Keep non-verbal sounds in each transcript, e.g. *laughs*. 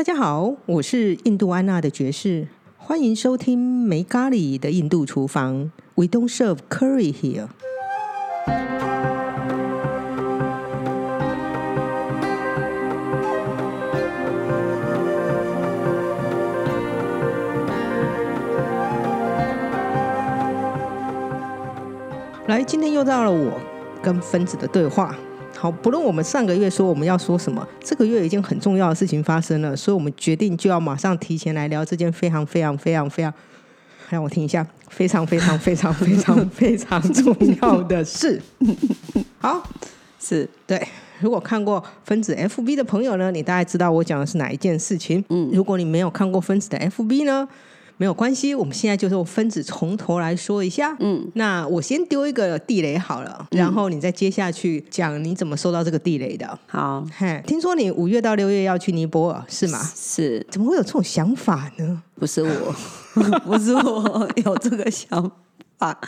大家好，我是印度安娜的爵士，欢迎收听没咖喱的印度厨房。We don't serve curry here。来，今天又到了我跟分子的对话。好，不论我们上个月说我们要说什么，这个月已经很重要的事情发生了，所以我们决定就要马上提前来聊这件非常非常非常非常，让我听一下，非常非常非常非常非常重要的事。*laughs* 好，是对。如果看过分子 FB 的朋友呢，你大概知道我讲的是哪一件事情。嗯，如果你没有看过分子的 FB 呢？没有关系，我们现在就是分子从头来说一下。嗯，那我先丢一个地雷好了，然后你再接下去讲你怎么收到这个地雷的。好，嘿，听说你五月到六月要去尼泊尔是吗？是，怎么会有这种想法呢？不是我，*laughs* 不是我有这个想法。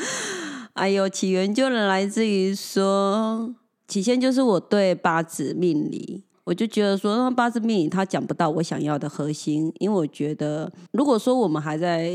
哎呦，起源就来自于说，起先就是我对八字命理。我就觉得说，那八字命理他讲不到我想要的核心，因为我觉得，如果说我们还在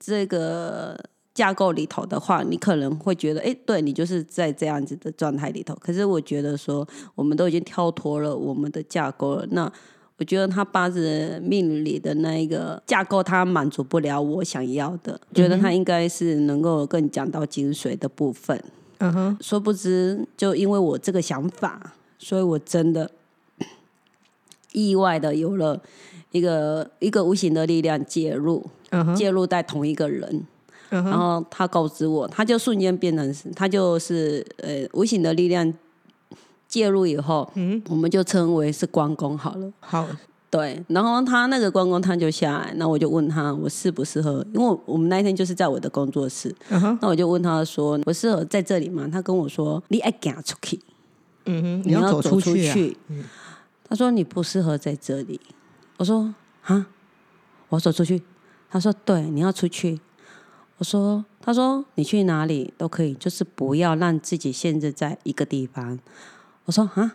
这个架构里头的话，你可能会觉得，哎，对你就是在这样子的状态里头。可是我觉得说，我们都已经跳脱了我们的架构了。那我觉得他八字命理的那一个架构，他满足不了我想要的。觉得他应该是能够更讲到精髓的部分。嗯哼，殊不知，就因为我这个想法，所以我真的。意外的有了一个一个无形的力量介入，介入在同一个人，然后他告知我，他就瞬间变成，他就是呃无形的力量介入以后，嗯，我们就称为是关公好了。好，对，然后他那个关公他就下来，那我就问他我适不适合，因为我们那一天就是在我的工作室，那我就问他说我适合在这里吗？他跟我说你爱赶出去，嗯哼，你要走出去。他说你不适合在这里。我说啊，我走出去。他说对，你要出去。我说，他说你去哪里都可以，就是不要让自己限制在一个地方。我说啊，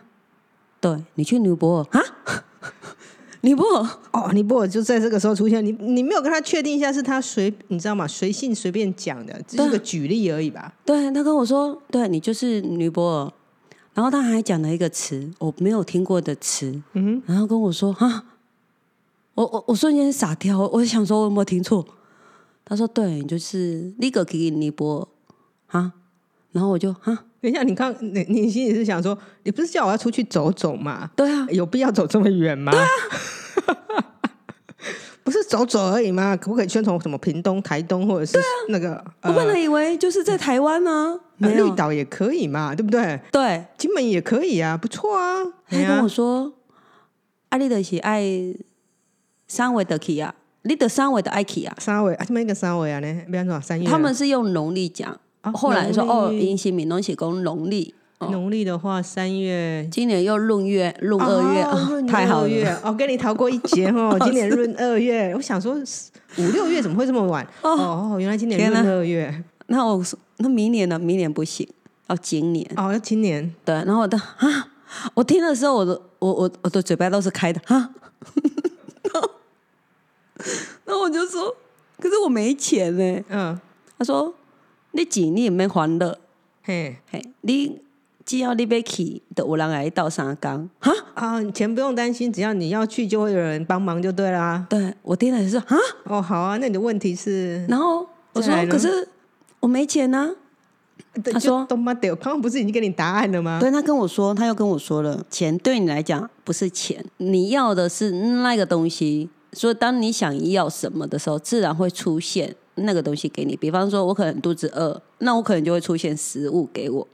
对你去尼泊尔啊，*laughs* 尼泊尔哦，尼泊尔就在这个时候出现。你你没有跟他确定一下，是他随你知道吗？随性随便讲的，只是个举例而已吧。对他跟我说，对你就是尼泊尔。然后他还讲了一个词，我没有听过的词，嗯，然后跟我说哈，我我我瞬间傻掉，我想说我有没有听错？他说对，就是那个给尼泊尔啊，然后我就哈，等一下，你看你你心里是想说，你不是叫我要出去走走吗？对啊，有必要走这么远吗？对啊。*laughs* 不是走走而已吗？可不可以先从什么屏东、台东，或者是那个？我本来以为就是在台湾呢，绿岛也可以嘛，对不对？对，金门也可以啊，不错啊。他跟我说：“阿丽的喜爱三维的 key 啊，你的三维的爱 key 啊，三维啊，这么一个三维啊呢？比方说三月，他们是用农历讲，后来说哦，阴性闽东写公农历。”农历的话，三月，今年又闰月，闰二月，太好了。哦，跟你逃过一劫哦。*laughs* 今年闰二月，我想说五六月怎么会这么晚？哦，原来今年闰二月。那我那明年呢？明年不行，要今年。哦，要今年。对，然后我的啊，我听的时候，我的我我我的嘴巴都是开的哈。*laughs* 然后我就说，可是我没钱呢。嗯。他说：“你钱你也没还的。”嘿嘿，你。只要你被去，的有人来倒三缸哈啊！钱不用担心，只要你要去，就会有人帮忙，就对啦。对我听了也是啊。哦，好啊，那你的问题是？然后我说，可是我没钱呢。他说：“都妈的，刚刚不是已经给你答案了吗？”对他跟我说，他又跟我说了，钱对你来讲不是钱，你要的是那个东西。所以当你想要什么的时候，自然会出现那个东西给你。比方说，我可能肚子饿，那我可能就会出现食物给我。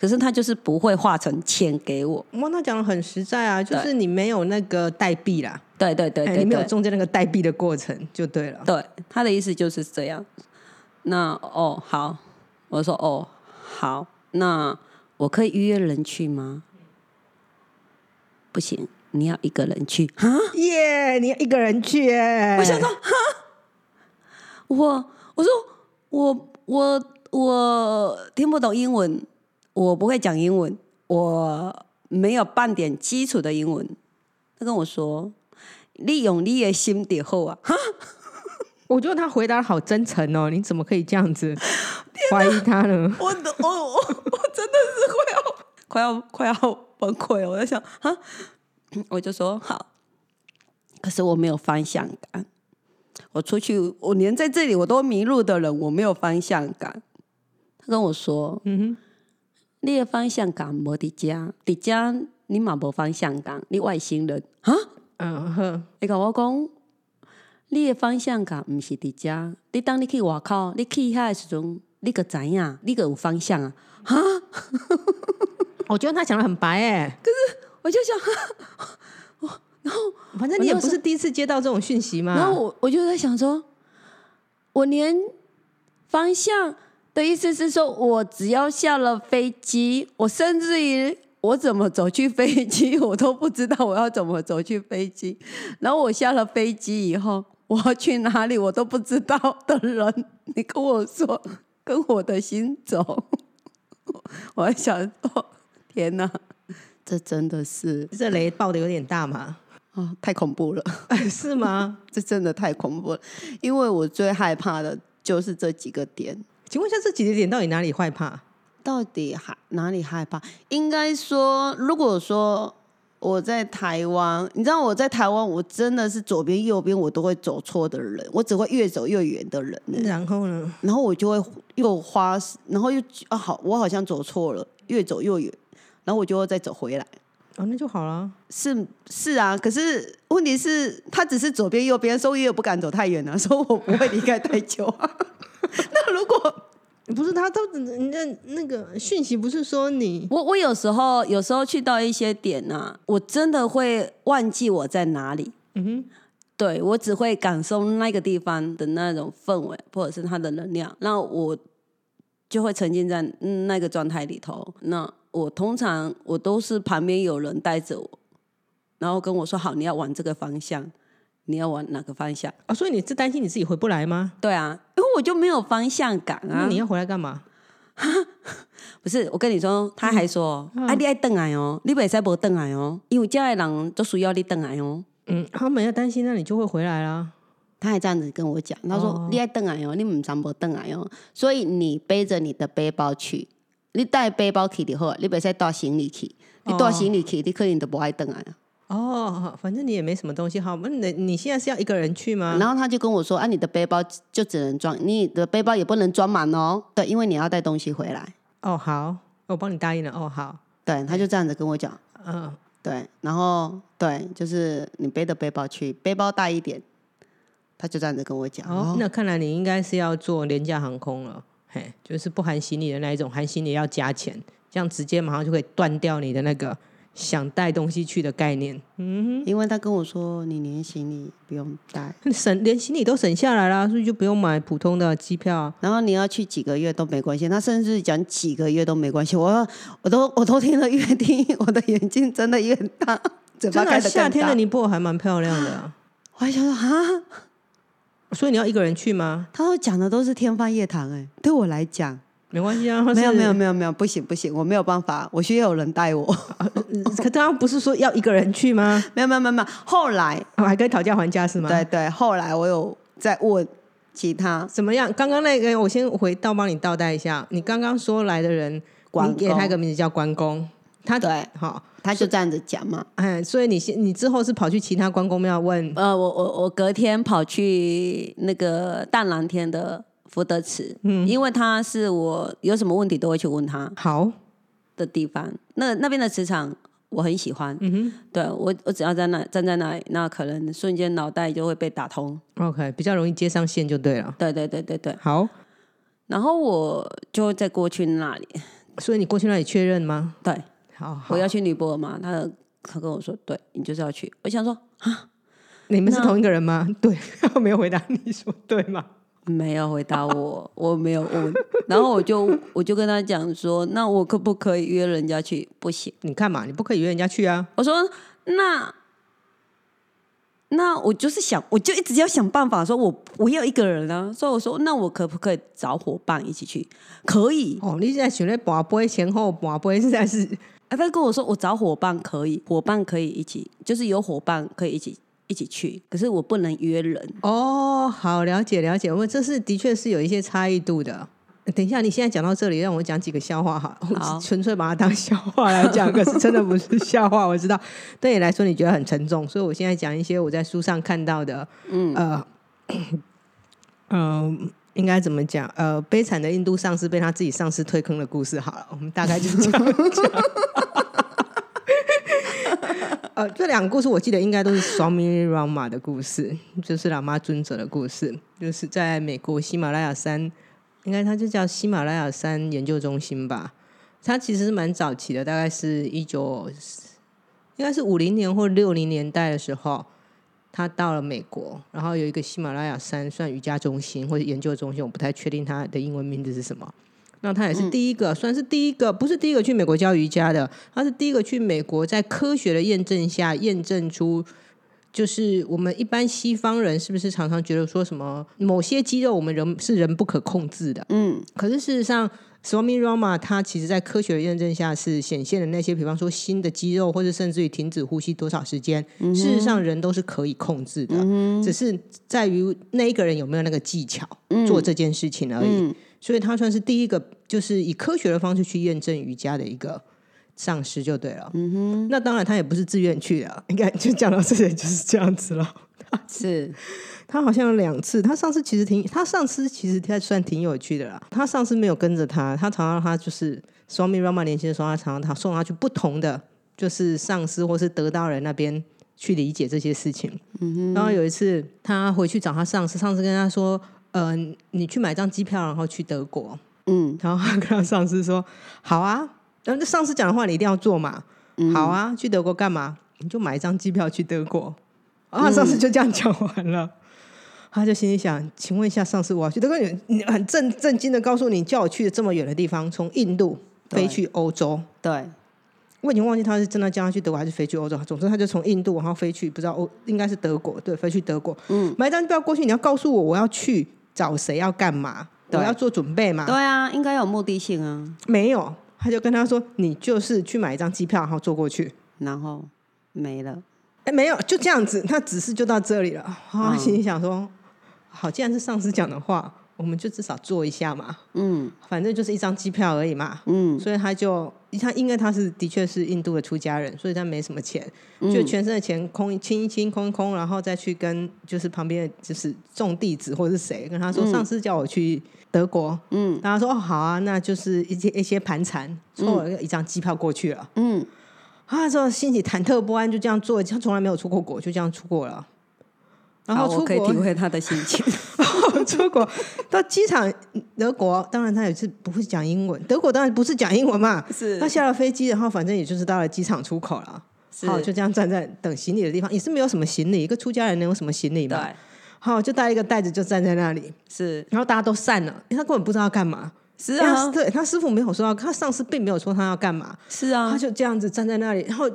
可是他就是不会化成钱给我。哇，那讲的很实在啊，就是你没有那个代币啦。对对对，你没有中间那个代币的过程就对了。对，他的意思就是这样。那哦好，我说哦好，那我可以预约人去吗？不行，你要一个人去。啊耶，你要一个人去哎！我想说哈，我我说我我我听不懂英文。我不会讲英文，我没有半点基础的英文。他跟我说：“利用你的心底好啊。哈 *laughs* 我觉得他回答得好真诚哦，你怎么可以这样子 *laughs* 怀疑他呢？我我我我真的是快要快要快要崩溃了。我在想啊，我就说好，可是我没有方向感。我出去，我连在这里我都迷路的人，我没有方向感。他跟我说，嗯哼，你的方向感无伫家，伫家你嘛无方向感，你外星人啊？嗯哼，你甲我讲，你的方向感毋是伫遮，你当你去外口，你去遐的时阵，你个知影，你个有方向啊？哈，*laughs* 我觉得他讲的很白诶。可是，我就想，我 *laughs* 然后反正你也不是第一次接到这种讯息嘛。然后我我就在想说，我连方向的意思是说，我只要下了飞机，我甚至于我怎么走去飞机，*laughs* 我都不知道我要怎么走去飞机。然后我下了飞机以后，我要去哪里我都不知道的人，你跟我说跟我的心走，*laughs* 我还想说，天哪，这真的是这雷爆的有点大嘛？啊、太恐怖了。*laughs* 是吗？这真的太恐怖了，因为我最害怕的就是这几个点。请问一下，这几个点到底哪里害怕？到底害哪里害怕？应该说，如果说我在台湾，你知道我在台湾，我真的是左边右边我都会走错的人，我只会越走越远的人。然后呢？然后我就会又花，然后又啊好，我好像走错了，越走越远，然后我就会再走回来。哦，那就好了。是是啊，可是问题是，他只是左边右边，所以我也不敢走太远啊，*laughs* 所以我不会离开太久啊。*laughs* 那如果不是他都人家那个讯息不是说你我我有时候有时候去到一些点啊，我真的会忘记我在哪里。嗯哼，对我只会感受那个地方的那种氛围，或者是它的能量，那我就会沉浸在嗯那个状态里头。那我通常我都是旁边有人带着我，然后跟我说好，你要往这个方向，你要往哪个方向？啊，所以你是担心你自己回不来吗？对啊，因为我就没有方向感啊。那你要回来干嘛？*laughs* 不是，我跟你说，他还说，嗯啊，你爱等来哦，你袂使无等来哦，因为家的人都需要你等来哦。嗯，他们要担心，那你就会回来啦。他还这样子跟我讲，他说：“哦你爱邓来哦，你唔常不邓来哦，所以你背着你的背包去，你带背包去就好，你袂使带行李去，你带行李去，你可能都不爱等来啊。哦，反正你也没什么东西，好，那你你现在是要一个人去吗？然后他就跟我说：“啊，你的背包就只能装，你的背包也不能装满哦，对，因为你要带东西回来。哦，好，我帮你答应了。哦，好，”对，他就这样子跟我讲，嗯，对，然后对，就是你背着背包去，背包大一点，他就这样子跟我讲。哦，那看来你应该是要坐廉价航空了，嘿，就是不含行李的那一种，含行李要加钱，这样直接马上就可以断掉你的那个想带东西去的概念。嗯因为他跟我说，你连行李不用带，*laughs* 哼，省连行李都省下来啦，所以就不用买普通的机票啊。然后你要去几个月都没关系，他甚至讲几个月都没关系。我我都我都听了越听，我的眼睛真的越大，*laughs* 嘴巴真的夏天的你，尼泊尔还蛮漂亮的、啊，*gasps* 我还想说啊，所以你要一个人去吗？他说讲的都是天方夜谭哎，对我来讲没关系啊，没有没有有，没有没有，不行不行，我没有办法，我需要有人带我。可刚刚不是说要一个人去吗？没有没有没有没有，后来我还跟讨价还价是吗？对，对，后来我有在问其他怎么样？刚刚那个我先回到帮你倒带一下，你刚刚说来的人，关你给他一个名字叫关公，他对，好，他就这样子讲嘛。哎，所以你先你之后是跑去其他关公庙问，呃，我我我隔天跑去那个淡蓝天的福德祠，嗯，因为他是我有什么问题都会去问他好，的地方。那那边的磁场我很喜欢，嗯哼对我我只要在那站在那里，那可能瞬间脑袋就会被打通。，OK，比较容易接上线就对了。对对对对对，好，然后我就再过去那里，所以你过去那里确认吗？对我要去尼泊尔嘛，他他跟我说，对你就是要去。我想说啊你们是同一个人吗？对，没有回答你说对吗？没有回答我，我没有问，然后我就我就跟他讲说，那我可不可以约人家去？不行。你看嘛，你不可以约人家去啊。我说那那我就是想，我就一直要想办法，说我我要一个人啊，所以我说那我可不可以找伙伴一起去？可以。哦，你现在选了拔杯前后拔杯，实在是哎，他跟我说我找伙伴可以，伙伴可以一起，就是有伙伴可以一起一起去，可是我不能约人。哦，好，了解了解，我这是的确是有一些差异度的。等一下，你现在讲到这里，让我讲几个笑话哈，好纯粹把它当笑话来讲，可是真的不是笑话。我知道 *laughs* 对你来说你觉得很沉重，所以我现在讲一些我在书上看到的，嗯呃，嗯、*coughs* 应该怎么讲？呃，悲惨的印度上司被他自己上司推坑的故事。好了，*laughs* 我们大概就是这样讲。*laughs* 呃，这两个故事我记得应该都是 Swami Rama 的故事，就是喇嘛尊者的故事，就是在美国喜马拉雅山，应该它就叫喜马拉雅山研究中心吧。它其实是蛮早期的，大概是一九，应该是五零年或六零年代的时候，他到了美国，然后有一个喜马拉雅山算瑜伽中心或者研究中心，我不太确定它的英文名字是什么。那他也是第一个，算是第一个，不是第一个去美国教瑜伽的，他是第一个去美国，在科学的验证下验证出，就是我们一般西方人是不是常常觉得说什么某些肌肉我们人是人不可控制的，嗯，可是事实上，Swami Rama 他其实在科学的验证下是显现的那些，比方说新的肌肉，或者甚至于停止呼吸多少时间，事实上人都是可以控制的，只是在于那一个人有没有那个技巧做这件事情而已。所以他算是第一个，就是以科学的方式去验证瑜伽的一个上师就对了。嗯哼，那当然他也不是自愿去的，*laughs* 应该就讲到这里就是这样子了。*laughs* 是他好像有两次，他上次其实挺，他上次其实他算挺有趣的啦。他上次没有跟着他，他常常他就是 Swami Rama 年轻的时候，他常常他送他去不同的就是上司或是得到人那边去理解这些事情。嗯哼，然后有一次他回去找他上司，上司跟他说：“呃，你去买张机票，然后去德国。”嗯，然后他跟他上司说：“好啊，然后那上次讲的话你一定要做嘛。好啊，去德国干嘛？你就买一张机票去德国。”然后他上次就这样讲完了。他就心里想：“请问一下，上次，我要去德国，你你很震震惊的告诉你，叫我去这么远的地方，从印度飞去欧洲。对，我已经忘记他是真的叫他去德国还是飞去欧洲。总之，他就从印度然后飞去，不知道欧应该是德国，对，飞去德国。嗯，买一张机票过去，你要告诉我我要去找谁，要干嘛，我要做准备嘛。对啊，应该有目的性啊。没有，他就跟他说：“你就是去买一张机票，然后坐过去。然后没了，”哎，没有，就这样子，他指示就到这里了。啊，心里想说：“好，既然是上司讲的话，我们就至少做一下嘛。嗯。反正就是一张机票而已嘛。”嗯，所以他就他因为他是的确是印度的出家人，所以他没什么钱，就全身的钱空清一清空一空，然后再去跟就是旁边的就是众弟子或者是谁跟他说，上司叫我去德国，嗯，然后他说哦好啊，那就是一些一些盘缠，凑了一张机票过去了。嗯，他那时候心里忐忑不安，就这样做，他从来没有出过国，就这样出国了。然好，后出国我可以体会他的心情。*laughs* 出国到机场，德国当然他也是不会讲英文，德国当然不是讲英文嘛。是。他下了飞机，然后反正也就是到了机场出口了，是。好就这样站在等行李的地方，也是没有什么行李，一个出家人能有什么行李嘛？对，好就带一个袋子就站在那里，是。然后大家都散了，因为他根本不知道要干嘛。是啊，对他师傅没有说要，他上司并没有说他要干嘛，是啊。他，就这样子站在那里，然后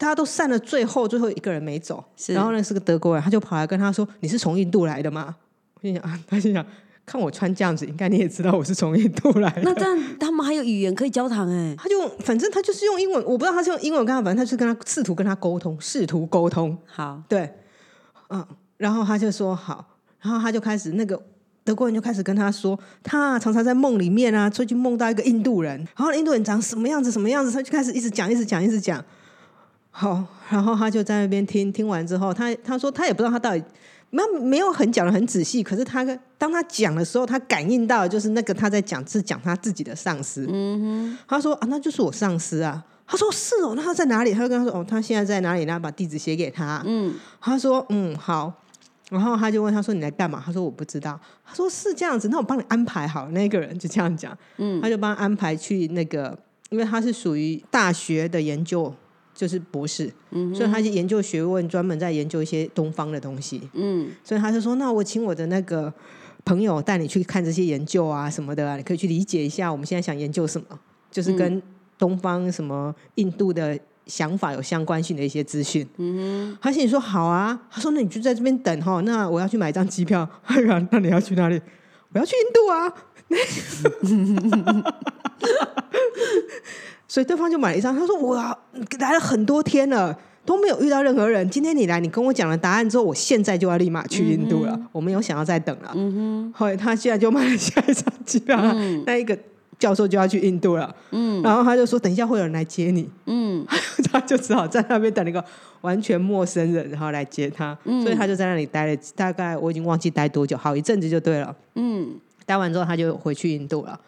大家都散了，最后最后一个人没走，是然后那是个德国人，他就跑来跟他说：“你是从印度来的吗？”我心想啊，他心想，看我穿这样子，应该你也知道我是从印度来的。那这样他们还有语言可以交谈哎。他就反正他就是用英文，我不知道他是用英文跟他，反正他就是跟他试图跟他沟通，试图沟通，好，对，嗯，然后他就说好，然后他就开始那个德国人就开始跟他说，他常常在梦里面啊，最近梦到一个印度人，然后印度人长什么样子什么样子，他就开始一直讲一直讲一直讲。好，然后他就在那边听，听完之后，他他说他也不知道他到底没有没有很讲的很仔细，可是他跟当他讲的时候，他感应到就是那个他在讲是讲他自己的上司。嗯哼，他说啊，那就是我上司啊。他说是哦，那他在哪里？他就跟他说哦，他现在在哪里？然后把地址写给他。嗯，他说嗯好，然后他就问他说你来干嘛？他说我不知道。他说是这样子，那我帮你安排好。那个人就这样讲，嗯，他就帮他安排去那个，因为他是属于大学的研究，就是博士，嗯，所以他是研究学问，专门在研究一些东方的东西，嗯，所以他就说那我请我的那个朋友带你去看这些研究啊什么的啊，你可以去理解一下我们现在想研究什么，就是跟东方什么印度的想法有相关性的一些资讯。嗯他心里说好啊，他说那你就在这边等哈，那我要去买一张机票。哎呀，那你要去哪里？我要去印度啊。*laughs* 所以对方就买了一张，他说我来了很多天了，都没有遇到任何人。今天你来，你跟我讲了答案之后，我现在就要立马去印度了，我没有想要再等了。嗯哼，后来他现在就买了下一张机票，那一个教授就要去印度了。嗯，然后他就说，等一下会有人来接你。嗯，*laughs* 他就只好在那边等一个完全陌生人，然后来接他。所以他就在那里待了大概我已经忘记待多久，好一阵子就对了。嗯，待完之后他就回去印度了。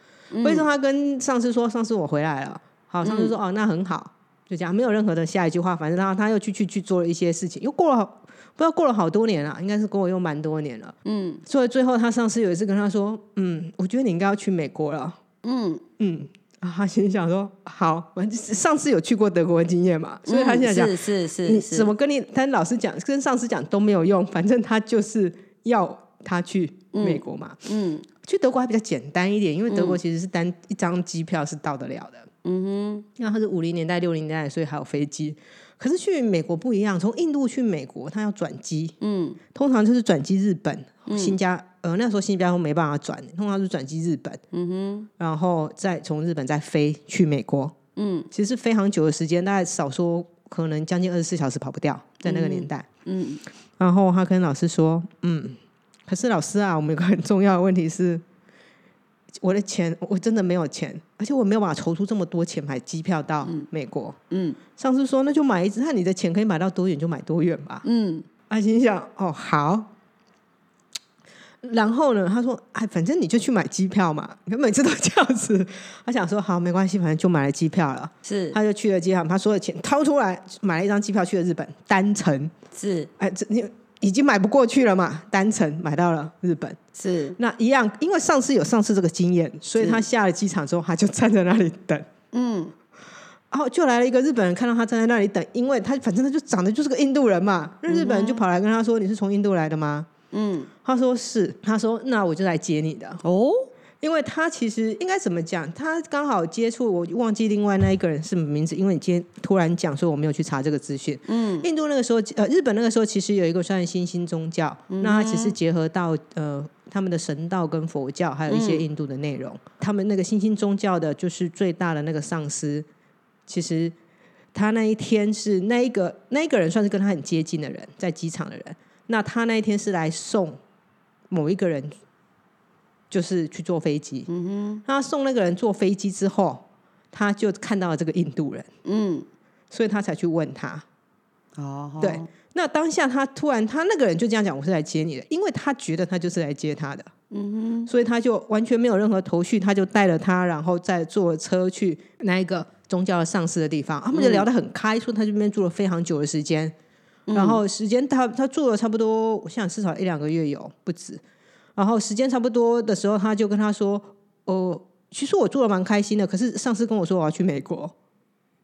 为什么他跟上司说，上司我回来了？好，上司说哦，那很好。就这样，没有任何的下一句话。反正他他又去去去做了一些事情，又过了不知道过了好多年了，应该是跟我又蛮多年了。嗯，所以最后他上司有一次跟他说：“嗯，我觉得你应该要去美国了。”嗯嗯，啊，他心想说：“好，我上次有去过德国的经验嘛，所以他现在讲是是是，怎么跟你？但老师讲跟上司讲都没有用，反正他就是要他去美国嘛。嗯，去德国还比较简单一点，因为德国其实是单一张机票是到得了的。”嗯哼，那他是五零年代、六零年代，所以还有飞机。可是去美国不一样，从印度去美国，他要转机。嗯，通常就是转机日本、新加呃那时候新加坡没办法转，通常是转机日本。嗯哼，然后再从日本再飞去美国。嗯，其实非常久的时间，大概少说可能将近二十四小时跑不掉，在那个年代。嗯，然后他跟老师说：“嗯，可是老师啊，我们有个很重要的问题是。”我的钱我真的没有钱，而且我没有办法筹出这么多钱买机票到美国。嗯，上次说那就买一只，那你的钱可以买到多远就买多远吧。嗯，阿心想哦好，然后呢，他说哎，反正你就去买机票嘛，你每次都这样子。他想说好没关系，反正就买了机票了。是，他就去了机场，他所有钱掏出来买了一张机票去了日本单程。是，哎这你。已经买不过去了嘛？单程买到了日本，是那一样，因为上次有上次这个经验，所以他下了机场之后，他就站在那里等。嗯，然后就来了一个日本人，看到他站在那里等，因为他反正他就长得就是个印度人嘛，那日本人就跑来跟他说：“你是从印度来的吗？”嗯，他说是，他说那我就来接你的哦。因为他其实应该怎么讲？他刚好接触，我忘记另外那一个人是什么名字。因为你今天突然讲说我没有去查这个资讯。嗯，印度那个时候，呃，日本那个时候其实有一个算新兴宗教，那它其实结合到呃他们的神道跟佛教，还有一些印度的内容。他们那个新兴宗教的，就是最大的那个上司，其实他那一天是那一个那一个人算是跟他很接近的人，在机场的人。那他那一天是来送某一个人。就是去坐飞机，嗯哼，他送那个人坐飞机之后，他就看到了这个印度人，嗯，所以他才去问他，哦，对，那当下他突然，他那个人就这样讲，我是来接你的，因为他觉得他就是来接他的，嗯哼，所以他就完全没有任何头绪，他就带了他，然后再坐车去那一个宗教的上司的地方，他们就聊得很开，说他这边住了非常久的时间，然后时间他他住了差不多，我想至少一两个月有不止。然后时间差不多的时候，他就跟他说：“哦，其实我做的蛮开心的。可是上司跟我说我要去美国，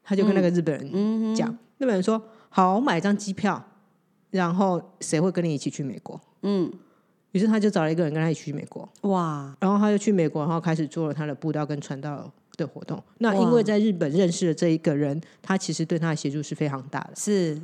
他就跟那个日本人讲，日本人说好，我买一张机票，然后谁会跟你一起去美国？嗯，于是他就找了一个人跟他一起去美国。哇！然后他就去美国，然后开始做了他的布道跟传道的活动。那因为在日本认识了这一个人，他其实对他的协助是非常大的。是，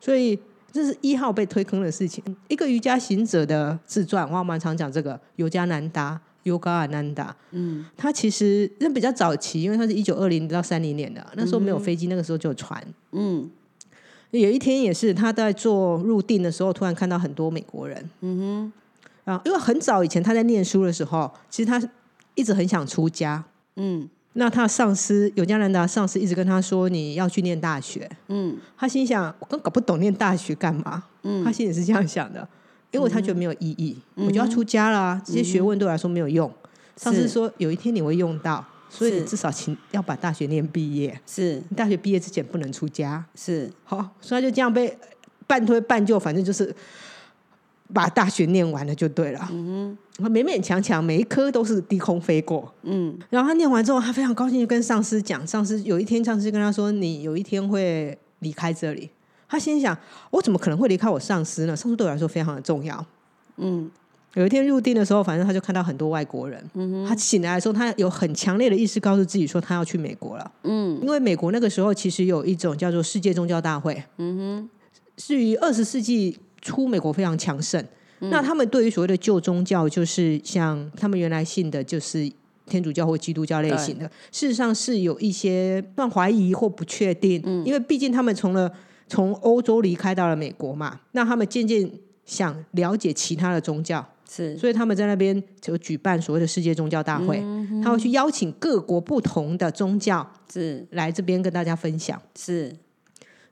所以。这是一号被推坑的事情。一个瑜伽行者的自传，我蛮常讲这个尤加南达 （Yoga Ananda）。嗯，他其实那比较早期，因为他是一九二零到三零年的，那时候没有飞机，那个时候就有船。嗯，有一天也是他在做入定的时候，突然看到很多美国人。嗯哼，啊，因为很早以前他在念书的时候，其实他一直很想出家。嗯。那他的上司有加拿大上司一直跟他说：“你要去念大学。”嗯，他心想：“我更搞不懂念大学干嘛？”嗯，他心里是这样想的，因为他觉得没有意义，我就要出家了，这些学问对我来说没有用。上司说：“有一天你会用到，所以你至少请要把大学念毕业。是你，大学毕业之前不能出家。是，好，所以他就这样被半推半就，反正就是。”把大学念完了就对了，嗯哼，勉勉强强每一科都是低空飞过，嗯，然后他念完之后，他非常高兴，就跟上司讲，上司有一天上司跟他说：“你有一天会离开这里。”他心想：“我怎么可能会离开我上司呢？上司对我来说非常的重要。”嗯，有一天入定的时候，反正他就看到很多外国人，嗯，他醒来的时候，他有很强烈的意识告诉自己说他要去美国了，嗯，因为美国那个时候其实有一种叫做世界宗教大会，嗯哼，是于二十世纪。出美国非常强盛，那他们对于所谓的旧宗教，就是像他们原来信的，就是天主教或基督教类型的，事实上是有一些算怀疑或不确定，因为毕竟他们从了从欧洲离开到了美国嘛，那他们渐渐想了解其他的宗教，是。所以他们在那边就举办所谓的世界宗教大会，他会去邀请各国不同的宗教是来这边跟大家分享。是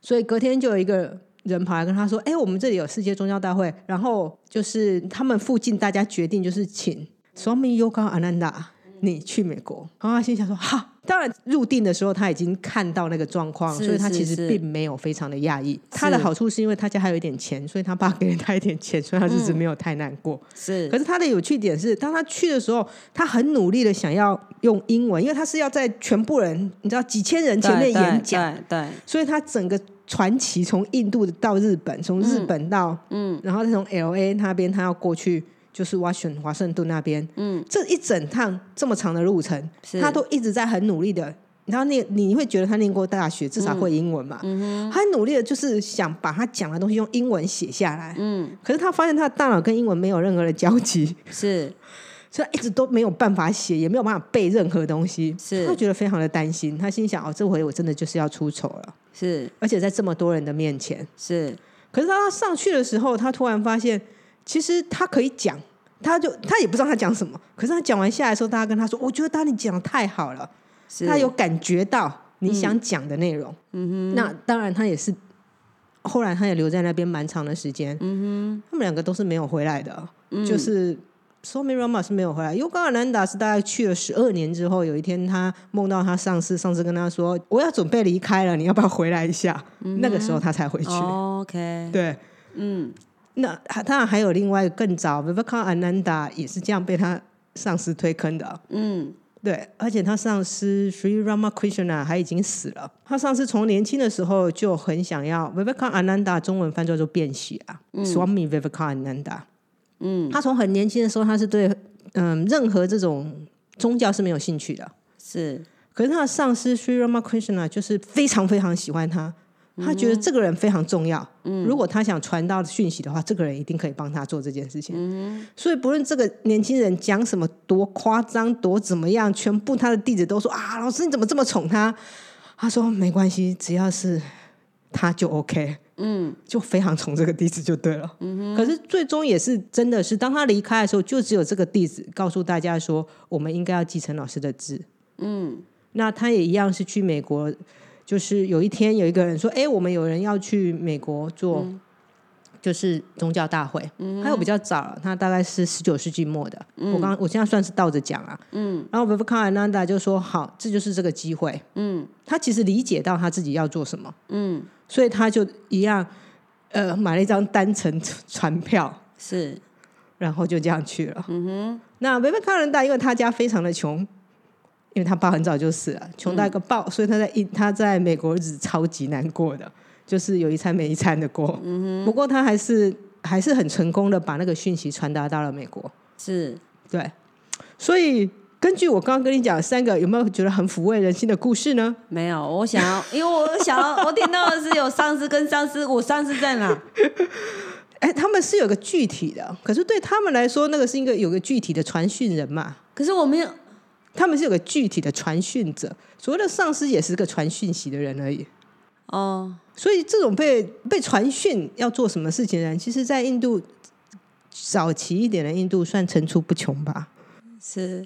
所以隔天就有一个人跑来跟他说：“哎、我们这里有世界宗教大会，然后就是他们附近大家决定就是请 Swami Yoga Ananda 你去美国。”然后他心想说：“哈。”当然，入定的时候他已经看到那个状况，所以他其实并没有非常的讶异。他的好处是因为他家还有一点钱，所以他爸给了他一点钱，所以他日子没有太难过。是可是他的有趣点是，当他去的时候，他很努力的想要用英文，因为他是要在全部人，你知道几千人前面演讲，对对所以他整个传奇从印度到日本，从日本到嗯，然后再从 L A 那边，他要过去就是华盛华盛顿那边，嗯，这一整趟这么长的路程，他都一直在很努力的。然后念你会觉得他念过大学，至少会英文嘛？嗯、他很努力的，就是想把他讲的东西用英文写下来。嗯，可是他发现他的大脑跟英文没有任何的交集，是所以他一直都没有办法写，也没有办法背任何东西。是他觉得非常的担心，他心想：哦，这回我真的就是要出丑了。是而且在这么多人的面前。是可是当他上去的时候，他突然发现，其实他可以讲，他就他也不知道他讲什么。可是他讲完下来的时候，大家跟他说：“我觉得当你讲的太好了。”是他有感觉到你想讲的内容。嗯哼，那当然他也是。后来他也留在那边蛮长的时间。嗯哼，他们两个都是没有回来的，就是 Swami Rama 是没有回来。Yoga Ananda 是大概去了十二年之后，有一天他梦到他上司，上司跟他说：“我要准备离开了，你要不要回来一下？”那个时候他才回去。哦 OK 对，嗯那还当然还有另外一个更早，Vivekananda 也是这样被他上司推坑的。嗯对，而且他上司 Sri Ramakrishna 还已经死了。他上司从年轻的时候就很想要 Vivekananda，中文翻作做变喜啊、s w a m i Vivekananda。嗯他从很年轻的时候，他是对嗯任何这种宗教是没有兴趣的。是可是他的上司 Sri Ramakrishna 就是非常非常喜欢他，他觉得这个人非常重要。嗯如果他想传到讯息的话，这个人一定可以帮他做这件事情。所以不论这个年轻人讲什么多夸张、多怎么样，全部他的弟子都说啊，老师你怎么这么宠他？他说没关系，只要是他就 OK。嗯就非常从这个地址就对了。可是最终也是真的是，当他离开的时候，就只有这个地址告诉大家说，我们应该要继承老师的志。嗯那他也一样是去美国，就是有一天有一个人说：“哎、我们有人要去美国做，就是宗教大会。还有比较早了，他大概是十九世纪末的。我刚我现在算是倒着讲啊。嗯然后 Vivekananda 就说：“好，这就是这个机会。嗯他其实理解到他自己要做什么，嗯所以他就一样，呃，买了一张单程船票，是然后就这样去了。嗯哼，那维维康人大，因为他家非常的穷，因为他爸很早就死了，穷到一个爆，所以他在一他在美国日子超级难过的，就是有一餐没一餐的过。嗯不过他还是还是很成功的把那个讯息传达到了美国。是对，所以根据我刚刚跟你讲的三个，有没有觉得很抚慰人心的故事呢？没有，我想要，因为我想要，我听到的是有上司跟上司，我上司在哪？*laughs* 哎，他们是有个具体的，可是对他们来说，那个是一个有个具体的传讯人嘛。可是我没有，他们是有个具体的传讯者，所谓的上司也是个传讯息的人而已。哦，所以这种被被传讯要做什么事情的人，其实，在印度早期一点的印度算层出不穷吧，是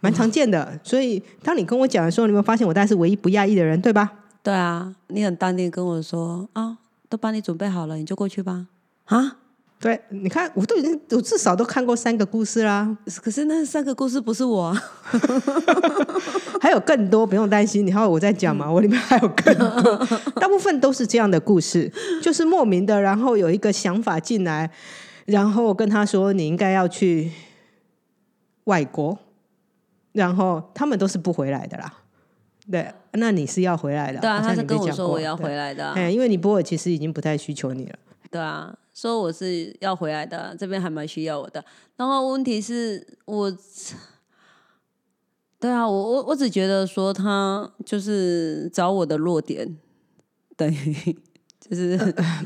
蛮常见的。所以当你跟我讲的时候，你有没有发现我大概是唯一不讶异的人，对吧？对啊，你很淡定跟我说啊，都帮你准备好了，你就过去吧。啊，对，你看，我都已经，我至少都看过三个故事啦，可是那三个故事不是我啊 *laughs* *laughs* 还有更多，不用担心。你还有我在讲嘛，我里面还有更多，*laughs* 大部分都是这样的故事，就是莫名的，然后有一个想法进来，然后跟他说你应该要去外国，然后他们都是不回来的啦。对，那你是要回来的？对啊，他是跟我说我要回对来的啊、哎，因为尼泊尔其实已经不太需求你了。对啊，说我是要回来的，这边还蛮需要我的。然后问题是我，对啊，我我我只觉得说他就是找我的弱点，等于就是，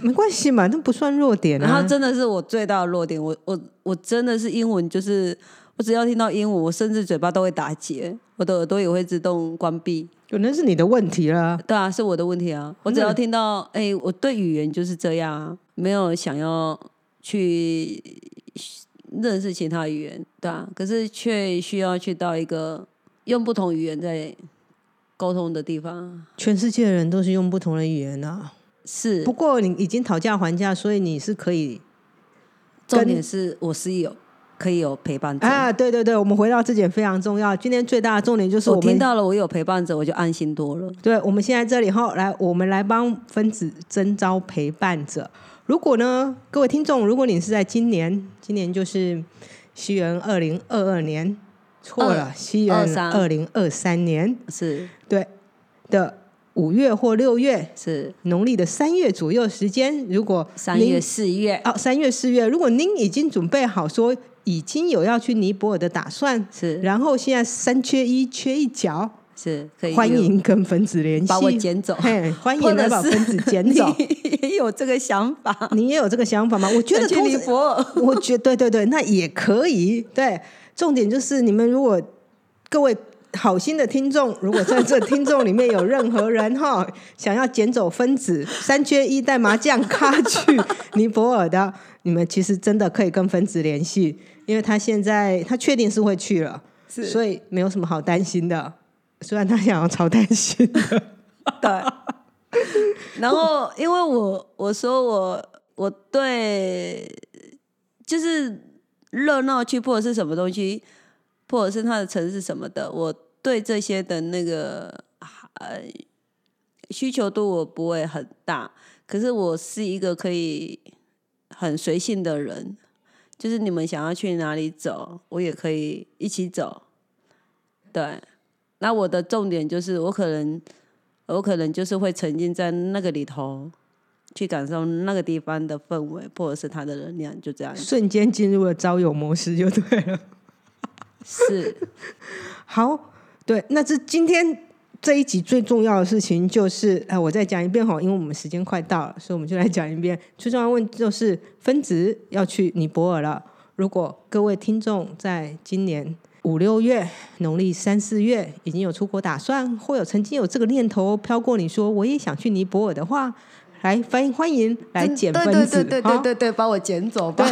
没关系嘛，那不算弱点啊。然后真的是我最大的弱点。我我我真的是英文，就是我只要听到鹦鹉，我甚至嘴巴都会打结，我的耳朵也会自动关闭。可能是你的问题啦。对啊，是我的问题啊。我只要听到，哎、我对语言就是这样啊，没有想要去认识其他语言，对啊。可是却需要去到一个用不同语言在沟通的地方，全世界的人都是用不同的语言啊。是不。过你已经讨价还价，所以你是可以重点是我是有可以有陪伴者。啊，对对对，我们回到这点非常重要。今天最大的重点就是我听到了，我有陪伴者，我就安心多了。对，我们现在这里后来，我们来帮分子征招陪伴者。如果呢，各位听众，如果你是在今年，今年就是西元二零二二年，错了，西元二零二三年，是对的五月或六月，是，农历的三月左右时间，如果三月、四月哦，三月、四月，如果您已经准备好说已经有要去尼泊尔的打算，是然后现在三缺一，缺一角，是可以欢迎跟分子联系，把我捡走，嘿，欢迎来把分子捡走。*laughs* 也有这个想法。你也有这个想法吗？我觉得 *laughs* 去尼泊尔，*laughs* 我觉对对对，那也可以。对，重点就是你们如果各位好心的听众，如果在这听众里面有任何人哈想要捡走分子三缺一带麻将咖去尼泊尔的，你们其实真的可以跟分子联系，因为他现在他确定是会去了，是所以没有什么好担心的。虽然他想要超担心的，*laughs* 对。然后，因为我我说我我对就是热闹区或者是什么东西，或者是他的城市什么的，我对这些的那个呃需求度我不会很大。可是我是一个可以很随性的人，就是你们想要去哪里走，我也可以一起走。对，那我的重点就是我可能。我可能就是会沉浸在那个里头，去感受那个地方的氛围，或者是它的能量，就这样。瞬间进入了招友模式就对了。是，*laughs* 好，对，那这今天这一集最重要的事情就是，哎，我再讲一遍哈，因为我们时间快到了，所以我们就来讲一遍。*laughs* 最重要的问就是分子要去尼泊尔了。如果各位听众在今年五六月、农历三四月已经有出国打算，或有曾经有这个念头飘过你说我也想去尼泊尔的话，来欢迎欢迎来捡分子，对对对对，把我捡走吧，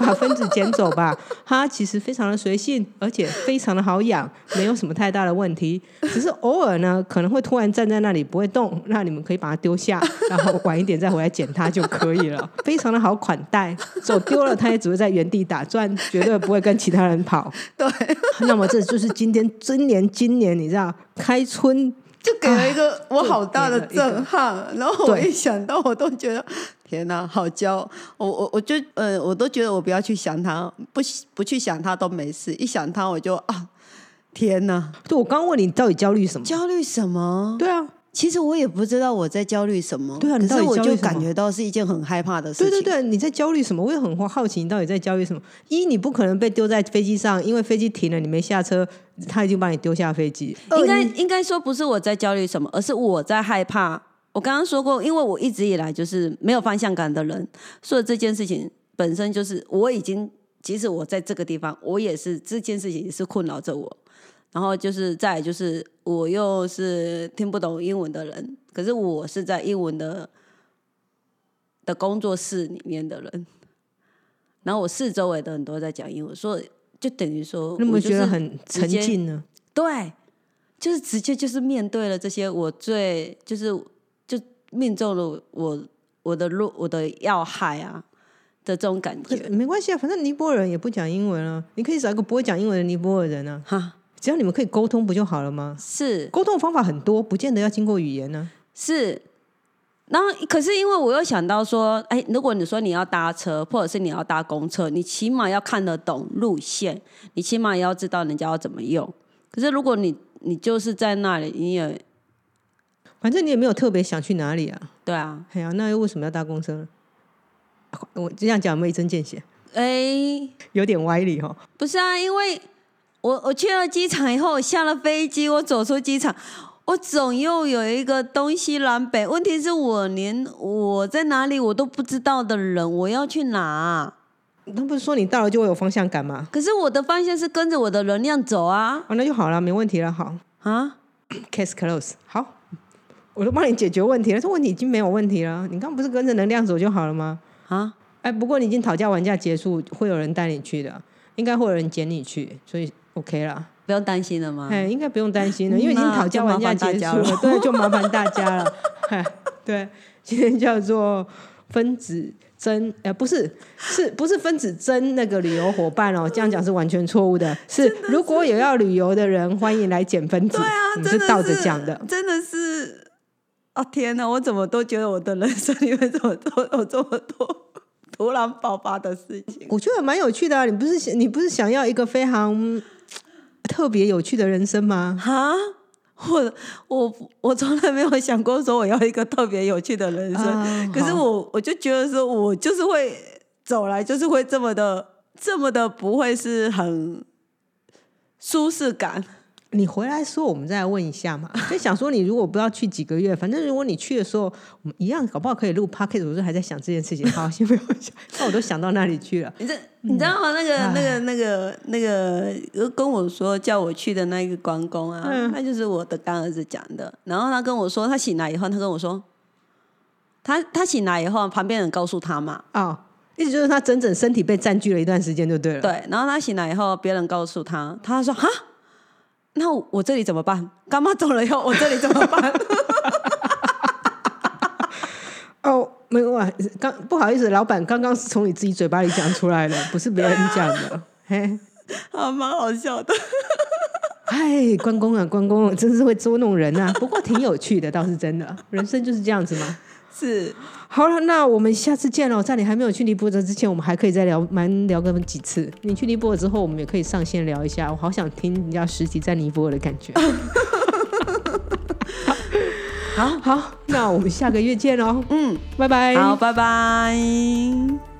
把分子捡走吧。它其实非常的随性，而且非常的好养，没有什么太大的问题。只是偶尔呢，可能会突然站在那里不会动，那你们可以把它丢下，然后晚一点再回来捡它就可以了。非常的好款待，走丢了它也只会在原地打转，绝对不会跟其他人跑。对，*laughs* 那么这就是今天今年今年你知道开春就给了一个我好大的震撼。然后我一想到，我都觉得 *laughs* 天哪，好骄傲！我我我就呃，我都觉得我不要去想他，不不去想他都没事，一想他我就啊，天哪，就我刚问你到底焦虑什么？焦虑什么？对啊，其实我也不知道我在焦虑什么，对啊可是我就感觉到是一件很害怕的事情。对对对，你在焦虑什么？我也很好奇，你到底在焦虑什么？一，你不可能被丢在飞机上，因为飞机停了，你没下车，他已经把你丢下飞机。二应该你应该说不是我在焦虑什么，而是我在害怕。我刚刚说过，因为我一直以来就是没有方向感的人，所以这件事情本身就是我已经，即使我在这个地方，我也是这件事情也是困扰着我。然后就是再就是我又是听不懂英文的人，可是我是在英文的的工作室里面的人，然后我四周围的人都在讲英文，所以就等于说，你有没有我就是觉得很沉浸呢？对，就是直接就是面对了这些我最就是就命中了我我的弱我的要害啊的这种感可觉没关系啊，反正尼泊尔人也不讲英文啊，你可以找一个不会讲英文的尼泊尔人啊，哈，只要你们可以沟通不就好了吗？是沟通方法很多，不见得要经过语言呢、是。然后，可是因为我又想到说，哎，如果你说你要搭车，或者是你要搭公车，你起码要看得懂路线，你起码也要知道人家要怎么用。可是如果你你就是在那里，你也反正你也没有特别想去哪里啊。对啊，哎呀，那又为什么要搭公车呢？我这样讲有没有一针见血？哎，有点歪理哈、不是啊，因为我我去了机场以后，我下了飞机，我走出机场，我总又有一个东西南北。问题是我连我在哪里我都不知道的人，我要去哪啊、他不是说你到了就会有方向感吗？可是我的方向是跟着我的能量走啊哦，那就好了，没问题了。好，啊！*coughs* case close。好，我都帮你解决问题了，这问题已经没有问题了。你刚刚不是跟着能量走就好了吗？啊，哎，不过你已经讨价还价结束，会有人带你去的，应该会有人捡你去，所以 OK 啦。不用担心了吗？哎，应该不用担心了，因为已经讨价还价结束了，对，就麻烦大家了。*laughs* 哎，对，今天叫做分子真，呃，不是，是不是分子真那个旅游伙伴哦？*laughs* 这样讲是完全错误的。是如果有要旅游的人，欢迎来捡分子。对啊，你是倒着讲的，真的是。哦天哪，我怎么都觉得我的人生里面怎么都有这么多 *laughs* 突然爆发的事情？我觉得蛮有趣的啊！你不是你不是想要一个非常。特别有趣的人生吗？哈，我我我从来没有想过说我要一个特别有趣的人生。可是我我就觉得说，我就是会走来，就是会这么的这么的不会是很舒适感。你回来说，我们再来问一下嘛。*laughs* 就想说，你如果不要去几个月，反正如果你去的时候，我们一样搞不好可以录 p o c a s t 我就还在想这件事情。好，先不要想，那 *laughs* 我都想到那里去了。你这你知道吗？那个那个那个那个跟我说叫我去的那个关公啊，那就是我的干儿子讲的。然后他跟我说，他醒来以后，他跟我说，他他醒来以后，旁边人告诉他嘛，哦，意思就是他整整身体被占据了一段时间，就对了。对，然后他醒来以后，别人告诉他，他说哈。那我这里怎么办？干妈走了以后，我这里怎么办？*laughs* 哦，没有啊，刚不好意思，老板刚刚是从你自己嘴巴里讲出来的，不是别人讲的。嘿，*laughs* 啊，蛮好笑的。哎，关公啊，关公真是会捉弄人啊！不过挺有趣的，倒是真的。人生就是这样子嘛。是，好了，那我们下次见喽。在你还没有去尼泊尔之前，我们还可以再聊，蛮聊个几次。你去尼泊尔之后，我们也可以上线聊一下。我好想听人家实体在尼泊尔的感觉。*laughs* 好好，那我们下个月见喽。嗯，拜拜。好，拜拜。